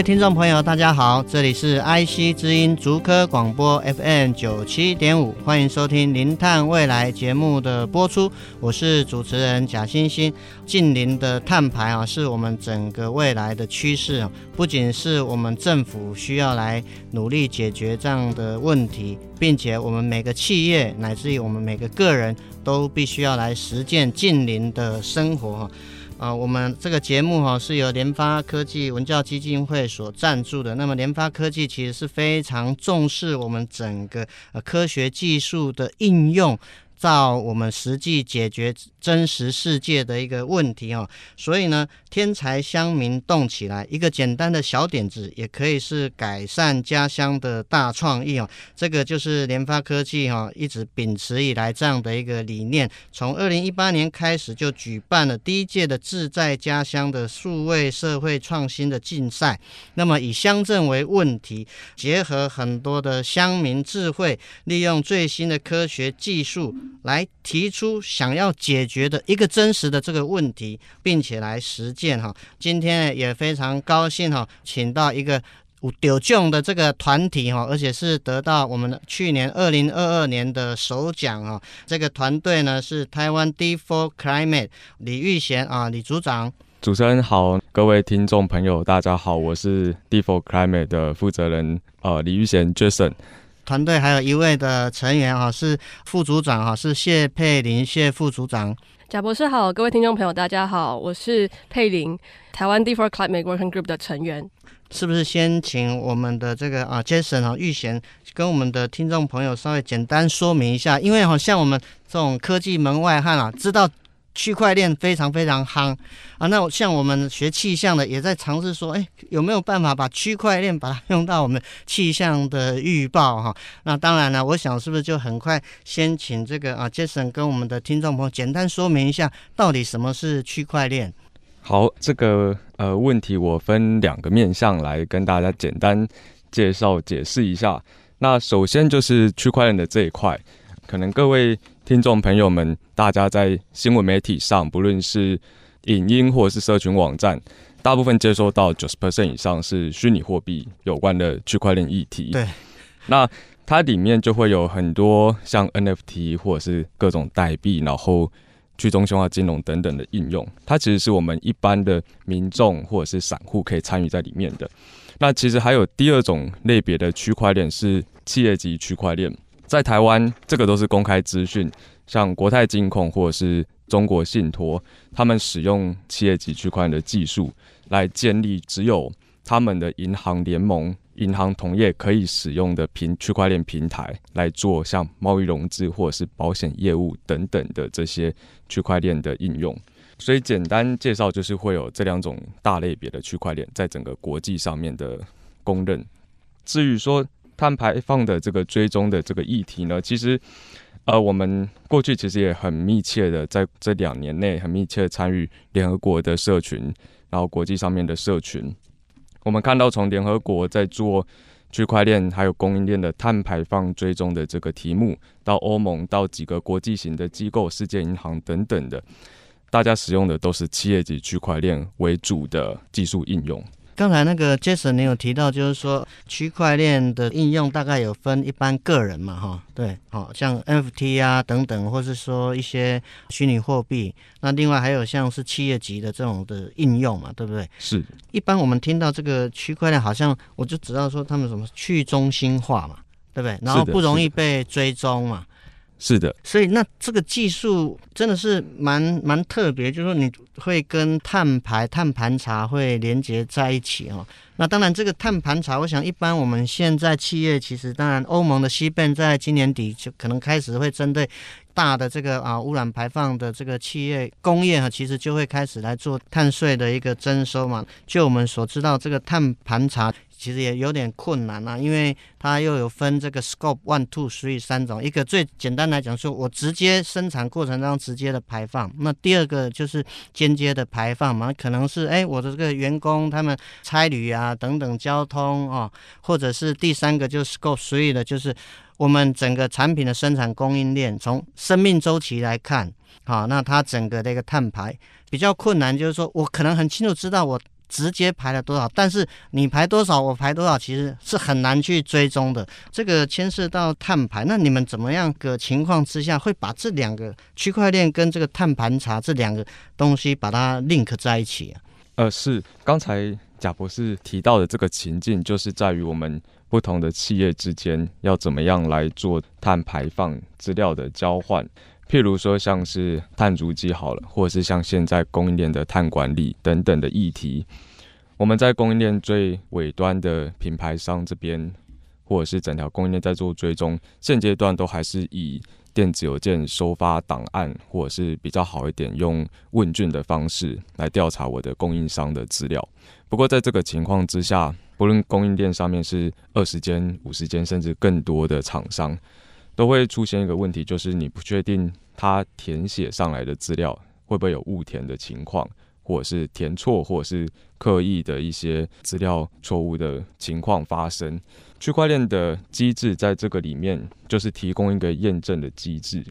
位听众朋友，大家好，这里是 IC 之音竹科广播 FM 九七点五，欢迎收听《零碳未来》节目的播出，我是主持人贾欣欣。净零的碳排啊，是我们整个未来的趋势啊，不仅是我们政府需要来努力解决这样的问题，并且我们每个企业乃至于我们每个个人都必须要来实践近零的生活。啊，我们这个节目哈是由联发科技文教基金会所赞助的。那么，联发科技其实是非常重视我们整个呃科学技术的应用。到我们实际解决真实世界的一个问题哦，所以呢，天才乡民动起来，一个简单的小点子也可以是改善家乡的大创意哦。这个就是联发科技哈一直秉持以来这样的一个理念。从二零一八年开始就举办了第一届的志在家乡的数位社会创新的竞赛。那么以乡镇为问题，结合很多的乡民智慧，利用最新的科学技术。来提出想要解决的一个真实的这个问题，并且来实践哈。今天也非常高兴哈，请到一个有奖的这个团体哈，而且是得到我们去年二零二二年的首奖哈。这个团队呢是台湾 D4 Climate 李玉贤啊，李组长。主持人好，各位听众朋友大家好，我是 D4 Climate 的负责人呃李玉贤 Jason。团队还有一位的成员哈，是副组长哈，是谢佩玲谢副组长。贾博士好，各位听众朋友大家好，我是佩玲，台湾 D4 Climate Working Group 的成员。是不是先请我们的这个啊 Jason 啊玉贤跟我们的听众朋友稍微简单说明一下，因为好像我们这种科技门外汉啊，知道。区块链非常非常夯啊！那像我们学气象的，也在尝试说，哎，有没有办法把区块链把它用到我们气象的预报哈？那当然了，我想是不是就很快先请这个啊，Jason 跟我们的听众朋友简单说明一下，到底什么是区块链？好，这个呃问题我分两个面向来跟大家简单介绍解释一下。那首先就是区块链的这一块，可能各位。听众朋友们，大家在新闻媒体上，不论是影音或者是社群网站，大部分接收到九十 percent 以上是虚拟货币有关的区块链议题。对，那它里面就会有很多像 NFT 或者是各种代币，然后去中心化金融等等的应用。它其实是我们一般的民众或者是散户可以参与在里面的。那其实还有第二种类别的区块链是企业级区块链。在台湾，这个都是公开资讯，像国泰金控或者是中国信托，他们使用企业级区块链的技术来建立只有他们的银行联盟、银行同业可以使用的平区块链平台来做像贸易融资或者是保险业务等等的这些区块链的应用。所以简单介绍就是会有这两种大类别的区块链在整个国际上面的公认。至于说，碳排放的这个追踪的这个议题呢，其实，呃，我们过去其实也很密切的在这两年内很密切参与联合国的社群，然后国际上面的社群，我们看到从联合国在做区块链还有供应链的碳排放追踪的这个题目，到欧盟到几个国际型的机构、世界银行等等的，大家使用的都是企业级区块链为主的技术应用。刚才那个 Jason 你有提到，就是说区块链的应用大概有分一般个人嘛，哈，对，好像 NFT 啊等等，或是说一些虚拟货币，那另外还有像是企业级的这种的应用嘛，对不对？是。一般我们听到这个区块链，好像我就知道说他们什么去中心化嘛，对不对？然后不容易被追踪嘛。是的，所以那这个技术真的是蛮蛮特别，就是说你会跟碳排、碳盘查会连接在一起哦。那当然，这个碳盘查，我想一般我们现在企业其实，当然欧盟的 CBAM 在今年底就可能开始会针对大的这个啊污染排放的这个企业工业哈，其实就会开始来做碳税的一个征收嘛。就我们所知道，这个碳盘查。其实也有点困难啊，因为它又有分这个 scope one、two、three 三种。一个最简单来讲，说我直接生产过程当中直接的排放。那第二个就是间接的排放嘛，可能是哎我的这个员工他们差旅啊等等交通啊，或者是第三个就是 scope three 的，就是我们整个产品的生产供应链从生命周期来看，好，那它整个的一个碳排比较困难，就是说我可能很清楚知道我。直接排了多少？但是你排多少，我排多少，其实是很难去追踪的。这个牵涉到碳排，那你们怎么样个情况之下会把这两个区块链跟这个碳盘查这两个东西把它 link 在一起啊？呃，是刚才贾博士提到的这个情境，就是在于我们不同的企业之间要怎么样来做碳排放资料的交换。譬如说，像是碳足迹好了，或者是像现在供应链的碳管理等等的议题，我们在供应链最尾端的品牌商这边，或者是整条供应链在做追踪，现阶段都还是以电子邮件收发档案，或者是比较好一点用问卷的方式来调查我的供应商的资料。不过在这个情况之下，不论供应链上面是二十间、五十间，甚至更多的厂商。都会出现一个问题，就是你不确定他填写上来的资料会不会有误填的情况，或者是填错，或者是刻意的一些资料错误的情况发生。区块链的机制在这个里面就是提供一个验证的机制，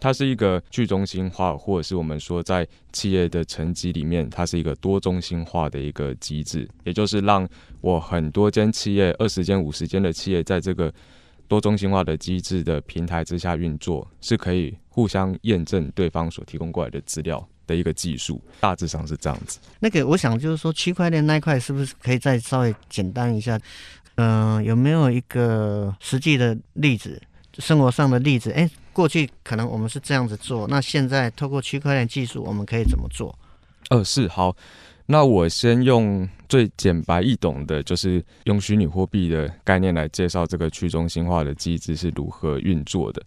它是一个去中心化，或者是我们说在企业的层级里面，它是一个多中心化的一个机制，也就是让我很多间企业，二十间、五十间的企业在这个。多中心化的机制的平台之下运作，是可以互相验证对方所提供过来的资料的一个技术，大致上是这样子。那个，我想就是说，区块链那一块是不是可以再稍微简单一下？嗯、呃，有没有一个实际的例子，生活上的例子？哎，过去可能我们是这样子做，那现在透过区块链技术，我们可以怎么做？呃，是好。那我先用最简白易懂的，就是用虚拟货币的概念来介绍这个去中心化的机制是如何运作的。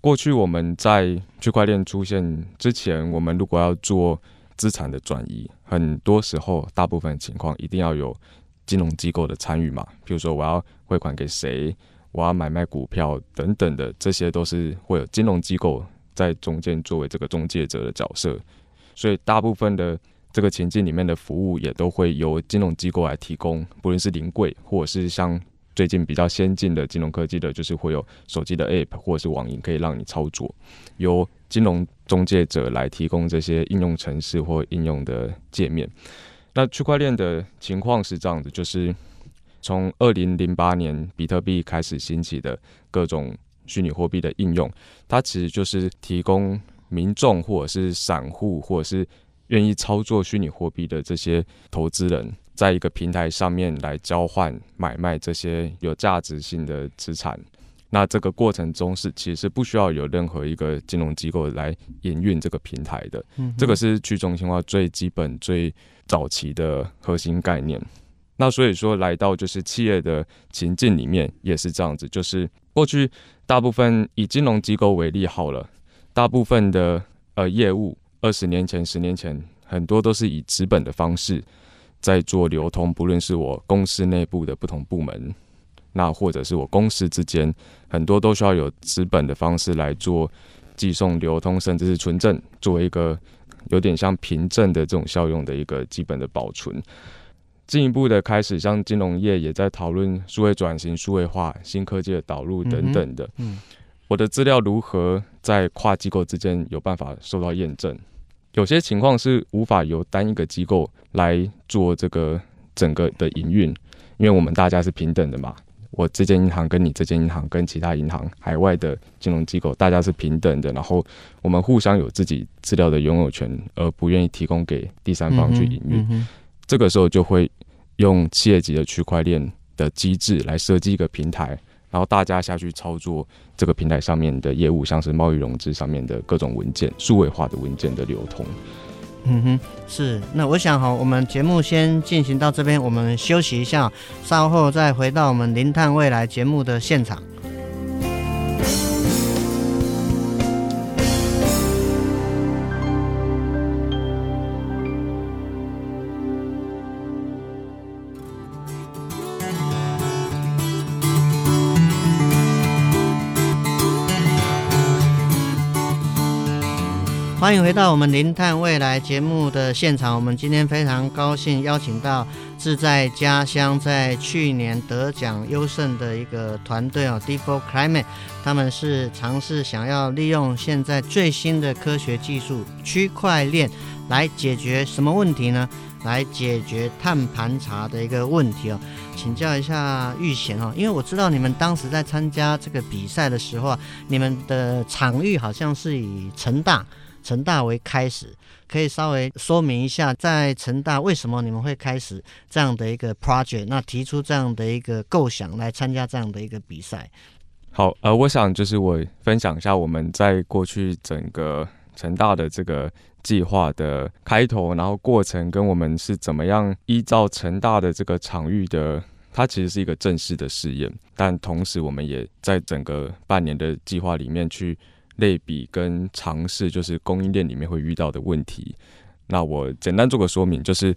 过去我们在区块链出现之前，我们如果要做资产的转移，很多时候大部分情况一定要有金融机构的参与嘛。比如说我要汇款给谁，我要买卖股票等等的，这些都是会有金融机构在中间作为这个中介者的角色。所以大部分的。这个情境里面的服务也都会由金融机构来提供，不论是临柜，或者是像最近比较先进的金融科技的，就是会有手机的 App 或者是网银可以让你操作，由金融中介者来提供这些应用程式或应用的界面。那区块链的情况是这样子，就是从二零零八年比特币开始兴起的各种虚拟货币的应用，它其实就是提供民众或者是散户或者是愿意操作虚拟货币的这些投资人，在一个平台上面来交换、买卖这些有价值性的资产。那这个过程中是其实是不需要有任何一个金融机构来营运这个平台的。嗯，这个是去中心化最基本、最早期的核心概念。那所以说，来到就是企业的情境里面也是这样子，就是过去大部分以金融机构为例好了，大部分的呃业务。二十年前、十年前，很多都是以纸本的方式在做流通，不论是我公司内部的不同部门，那或者是我公司之间，很多都需要有纸本的方式来做寄送、流通，甚至是存证，作为一个有点像凭证的这种效用的一个基本的保存。进一步的开始，像金融业也在讨论数位转型、数位化、新科技的导入等等的。嗯，我的资料如何在跨机构之间有办法受到验证？有些情况是无法由单一个机构来做这个整个的营运，因为我们大家是平等的嘛。我这间银行跟你这间银行跟其他银行海外的金融机构，大家是平等的。然后我们互相有自己资料的拥有权，而不愿意提供给第三方去营运。嗯嗯。这个时候就会用企业级的区块链的机制来设计一个平台，然后大家下去操作这个平台上面的业务，像是贸易融资上面的各种文件、数位化的文件的流通。嗯哼，是。那我想哈，我们节目先进行到这边，我们休息一下，稍后再回到我们零碳未来节目的现场。欢迎回到我们零碳未来节目的现场。我们今天非常高兴邀请到志在家乡在去年得奖优胜的一个团队哦，D4 Climate，他们是尝试想要利用现在最新的科学技术区块链来解决什么问题呢？来解决碳盘查的一个问题哦。请教一下玉贤哦，因为我知道你们当时在参加这个比赛的时候啊，你们的场域好像是以成大。成大为开始，可以稍微说明一下，在成大为什么你们会开始这样的一个 project？那提出这样的一个构想来参加这样的一个比赛。好，呃，我想就是我分享一下我们在过去整个成大的这个计划的开头，然后过程跟我们是怎么样依照成大的这个场域的，它其实是一个正式的试验，但同时我们也在整个半年的计划里面去。类比跟尝试，就是供应链里面会遇到的问题。那我简单做个说明，就是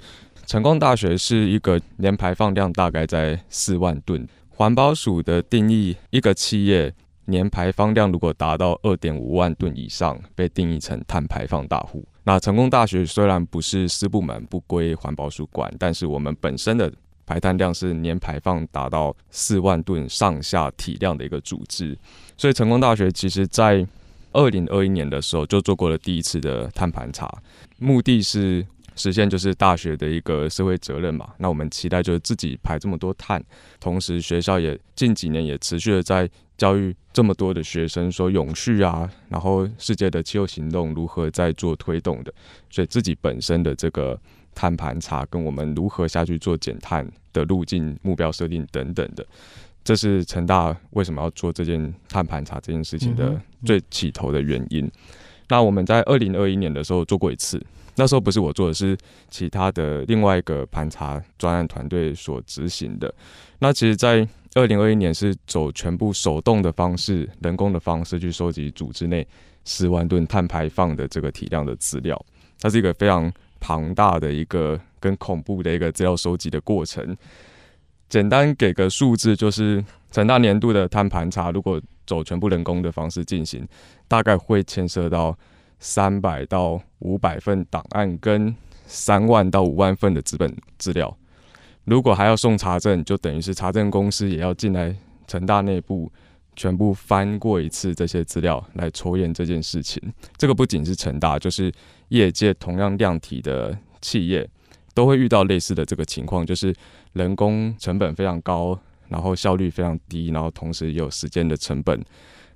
成功大学是一个年排放量大概在四万吨。环保署的定义，一个企业年排放量如果达到二点五万吨以上，被定义成碳排放大户。那成功大学虽然不是私部门，不归环保署管，但是我们本身的排碳量是年排放达到四万吨上下体量的一个组织，所以成功大学其实在二零二一年的时候就做过了第一次的碳盘查，目的是实现就是大学的一个社会责任嘛。那我们期待就是自己排这么多碳，同时学校也近几年也持续的在教育这么多的学生说永续啊，然后世界的气候行动如何在做推动的，所以自己本身的这个碳盘查跟我们如何下去做减碳的路径目标设定等等的。这是成大为什么要做这件碳盘查这件事情的最起头的原因。那我们在二零二一年的时候做过一次，那时候不是我做的，是其他的另外一个盘查专案团队所执行的。那其实，在二零二一年是走全部手动的方式、人工的方式去收集组织内十万吨碳排放的这个体量的资料，它是一个非常庞大的一个跟恐怖的一个资料收集的过程。简单给个数字，就是成大年度的碳盘查，如果走全部人工的方式进行，大概会牵涉到三百到五百份档案跟三万到五万份的纸本资料。如果还要送查证，就等于是查证公司也要进来成大内部全部翻过一次这些资料来抽验这件事情。这个不仅是成大，就是业界同样量体的企业都会遇到类似的这个情况，就是。人工成本非常高，然后效率非常低，然后同时也有时间的成本，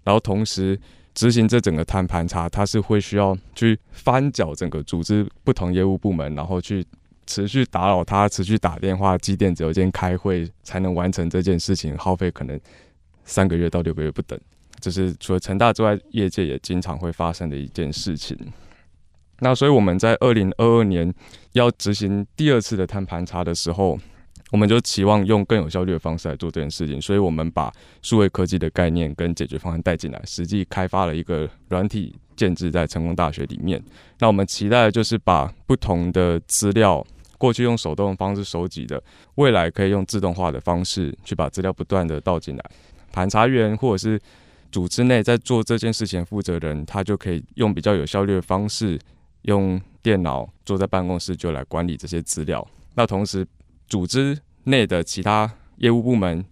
然后同时执行这整个碳盘查，它是会需要去翻搅整个组织不同业务部门，然后去持续打扰他，持续打电话、寄电子邮件、开会才能完成这件事情，耗费可能三个月到六个月不等。这是除了成大之外，业界也经常会发生的一件事情。那所以我们在二零二二年要执行第二次的碳盘查的时候。我们就期望用更有效率的方式来做这件事情，所以我们把数位科技的概念跟解决方案带进来，实际开发了一个软体建置在成功大学里面。那我们期待的就是把不同的资料，过去用手动的方式收集的，未来可以用自动化的方式去把资料不断的倒进来。盘查员或者是组织内在做这件事情负责人，他就可以用比较有效率的方式，用电脑坐在办公室就来管理这些资料。那同时，组织内的其他业务部门，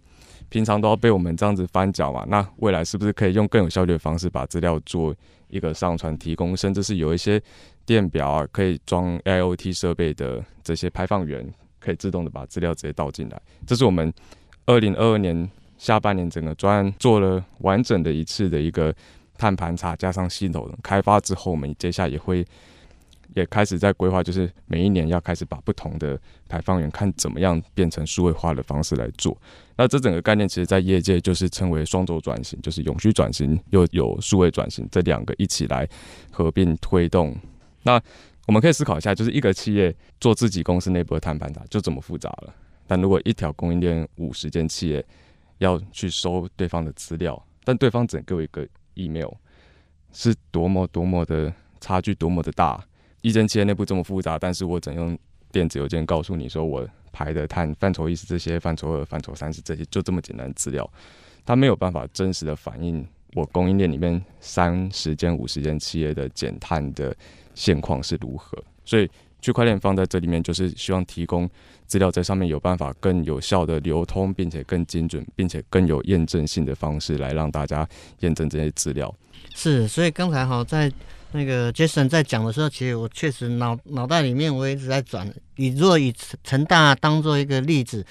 平常都要被我们这样子翻搅嘛？那未来是不是可以用更有效率的方式把资料做一个上传提供，甚至是有一些电表啊，可以装 IoT 设备的这些排放员，可以自动的把资料直接倒进来？这是我们二零二二年下半年整个专案做了完整的一次的一个碳盘查加上系统开发之后，我们接下来也会也开始在规划，就是每一年要开始把不同的排放源看怎么样变成数位化的方式来做。那这整个概念，其实在业界就是称为双轴转型，就是永续转型又有数位转型这两个一起来合并推动。那我们可以思考一下，就是一个企业做自己公司内部的碳盘查就这么复杂了，但如果一条供应链五十间企业要去收对方的资料，但对方整个一个 email，是多么多么的差距，多么的大。一间企业内部这么复杂，但是我怎用电子邮件告诉你说，我排的碳范畴一是这些，范畴二、范畴三是这些，就这么简单的资料，它没有办法真实的反映我供应链里面三十间、五十间企业的减碳的现况是如何。所以区块链放在这里面，就是希望提供资料在上面有办法更有效的流通，并且更精准，并且更有验证性的方式来让大家验证这些资料。是，所以刚才哈在。那个 Jason 在讲的时候，其实我确实脑脑袋里面我一直在转。以若以成大当做一个例子，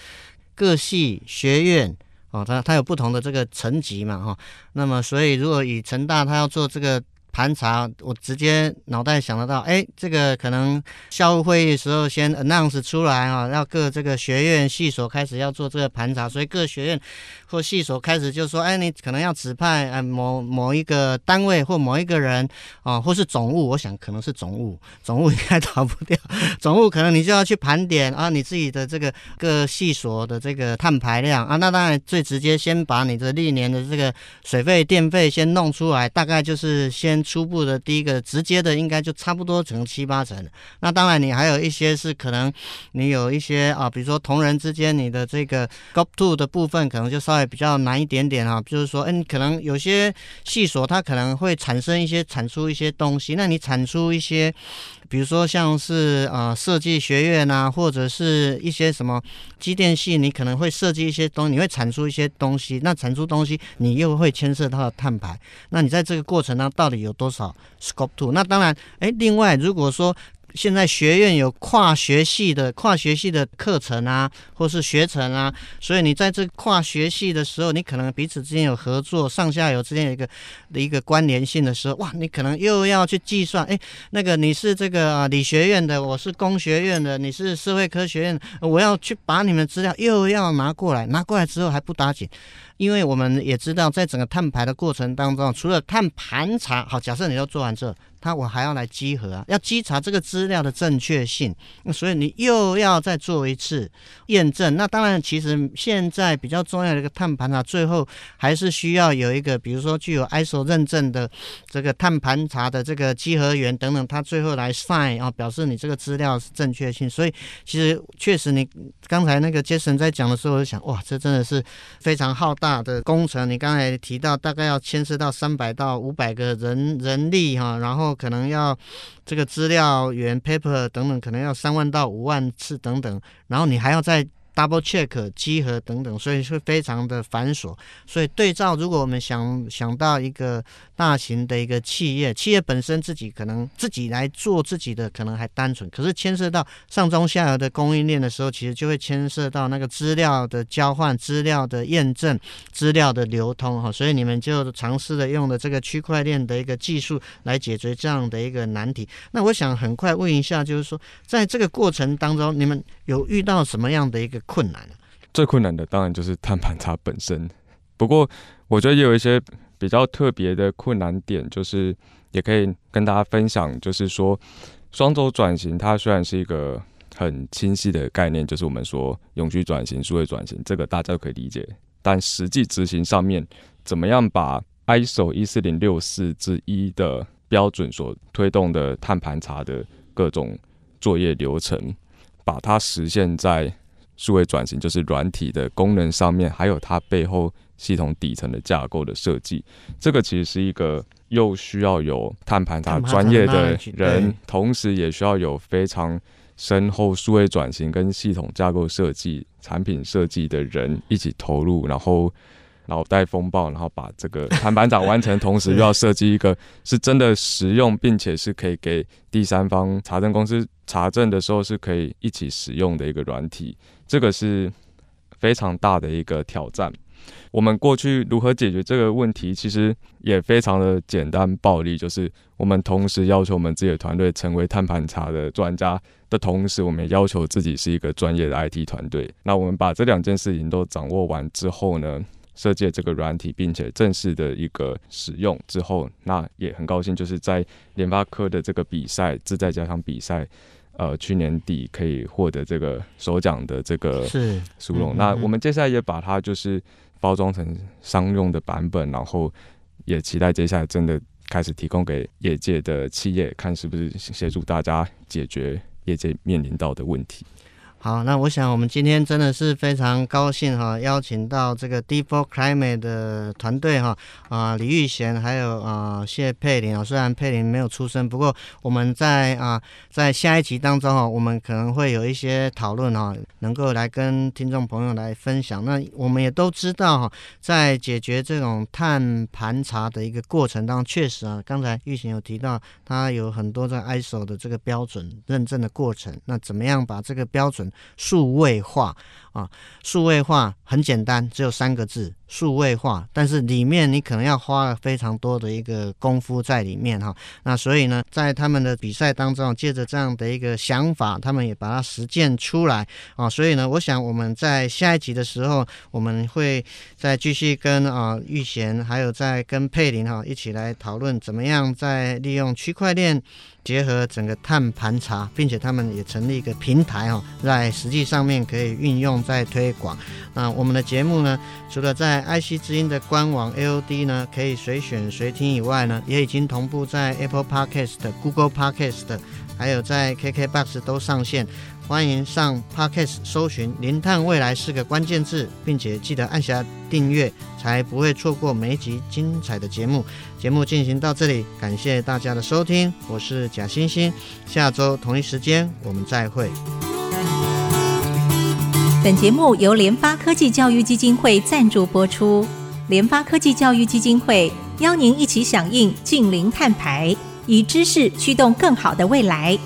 各系学院哦，它它有不同的这个层级嘛哈。那么，所以如果以成大它要做这个。盘查，我直接脑袋想得到，哎，这个可能校务会议时候先 announce 出来啊，要各这个学院系所开始要做这个盘查，所以各学院或系所开始就说，哎，你可能要指派呃某某一个单位或某一个人啊，或是总务，我想可能是总务，总务应该逃不掉，总务可能你就要去盘点啊，你自己的这个各系所的这个碳排量啊，那当然最直接先把你的历年的这个水费电费先弄出来，大概就是先。初步的第一个直接的应该就差不多成七八成，那当然你还有一些是可能你有一些啊，比如说同人之间你的这个 Scope 2的部分可能就稍微比较难一点点啊，就是说，嗯，可能有些系所它可能会产生一些产出一些东西，那你产出一些。比如说像是呃设计学院啊，或者是一些什么机电系，你可能会设计一些东西，你会产出一些东西。那产出东西，你又会牵涉到碳排。那你在这个过程当中到底有多少 Scope to？那当然，哎，另外如果说。现在学院有跨学系的跨学系的课程啊，或是学程啊，所以你在这跨学系的时候，你可能彼此之间有合作，上下游之间有一个的一个关联性的时候，哇，你可能又要去计算，哎，那个你是这个啊理学院的，我是工学院的，你是社会科学院，我要去把你们资料又要拿过来，拿过来之后还不打紧。因为我们也知道，在整个碳排的过程当中，除了碳盘查，好，假设你都做完之后，他我还要来稽核啊，要稽查这个资料的正确性，所以你又要再做一次验证。那当然，其实现在比较重要的一个碳盘查，最后还是需要有一个，比如说具有 ISO 认证的这个碳盘查的这个稽核员等等，他最后来 sign 啊，表示你这个资料是正确性。所以，其实确实你刚才那个 Jason 在讲的时候，我就想，哇，这真的是非常浩。大的工程，你刚才提到大概要牵涉到三百到五百个人人力哈，然后可能要这个资料源 paper 等等，可能要三万到五万次等等，然后你还要再。Double check 稽核等等，所以是非常的繁琐。所以对照，如果我们想想到一个大型的一个企业，企业本身自己可能自己来做自己的，可能还单纯。可是牵涉到上中下游的供应链的时候，其实就会牵涉到那个资料的交换、资料的验证、资料的流通哈。所以你们就尝试的用的这个区块链的一个技术来解决这样的一个难题。那我想很快问一下，就是说在这个过程当中，你们有遇到什么样的一个困难啊？最困难的当然就是碳盘查本身。不过，我觉得也有一些比较特别的困难点，就是也可以跟大家分享。就是说，双轴转型它虽然是一个很清晰的概念，就是我们说永续转型、数位转型，这个大家都可以理解。但实际执行上面，怎么样把 ISO 一四零六四之一的标准所推动的碳盘查的各种作业流程，把它实现在数位转型，就是软体的功能上面，还有它背后系统底层的架构的设计。这个其实是一个又需要有碳盘查专业的人，同时也需要有非常深厚数位转型跟系统架构设计、产品设计的人一起投入，然后。脑袋风暴，然后把这个碳盘查完成，同时又要设计一个是真的实用，并且是可以给第三方查证公司查证的时候是可以一起使用的一个软体，这个是非常大的一个挑战。我们过去如何解决这个问题，其实也非常的简单暴力，就是我们同时要求我们自己的团队成为碳盘查的专家的同时，我们也要求自己是一个专业的 IT 团队。那我们把这两件事情都掌握完之后呢，设计这个软体，并且正式的一个使用之后，那也很高兴，就是在联发科的这个比赛自在加强比赛。呃，去年底可以获得这个首奖的这个是殊荣。那我们接下来也把它就是包装成商用的版本，然后也期待接下来真的开始提供给业界的企业，看是不是协助大家解决业界面临到的问题。好，那我想我们今天真的是非常高兴哈，邀请到这个 Deep Climate 的团队哈啊，李玉贤还有啊谢佩玲啊，虽然佩玲没有出声，不过我们在啊在下一集当中哈，我们可能会有一些讨论哈，能够来跟听众朋友来分享。那我们也都知道哈，在解决这种碳盘查的一个过程当中，确实啊，刚才玉贤有提到，他有很多在 ISO 的这个标准认证的过程，那怎么样把这个标准数位化啊，数位化很简单，只有三个字，数位化。但是里面你可能要花了非常多的一个功夫在里面哈。那所以呢，在他们的比赛当中，借着这样的一个想法，他们也把它实践出来啊。所以呢，我想我们在下一集的时候，我们会再继续跟啊玉贤，还有再跟佩玲哈一起来讨论，怎么样在利用区块链。结合整个碳盘查，并且他们也成立一个平台哦，在实际上面可以运用在推广。那我们的节目呢，除了在 IC 之音的官网 AOD 呢可以随选随听以外呢，也已经同步在 Apple Podcast、Google Podcast，还有在 KKBox 都上线。欢迎上 Podcast 搜寻“零碳未来”四个关键字，并且记得按下订阅，才不会错过每一集精彩的节目。节目进行到这里，感谢大家的收听，我是贾欣欣，下周同一时间我们再会。本节目由联发科技教育基金会赞助播出，联发科技教育基金会邀您一起响应净零碳排，以知识驱动更好的未来。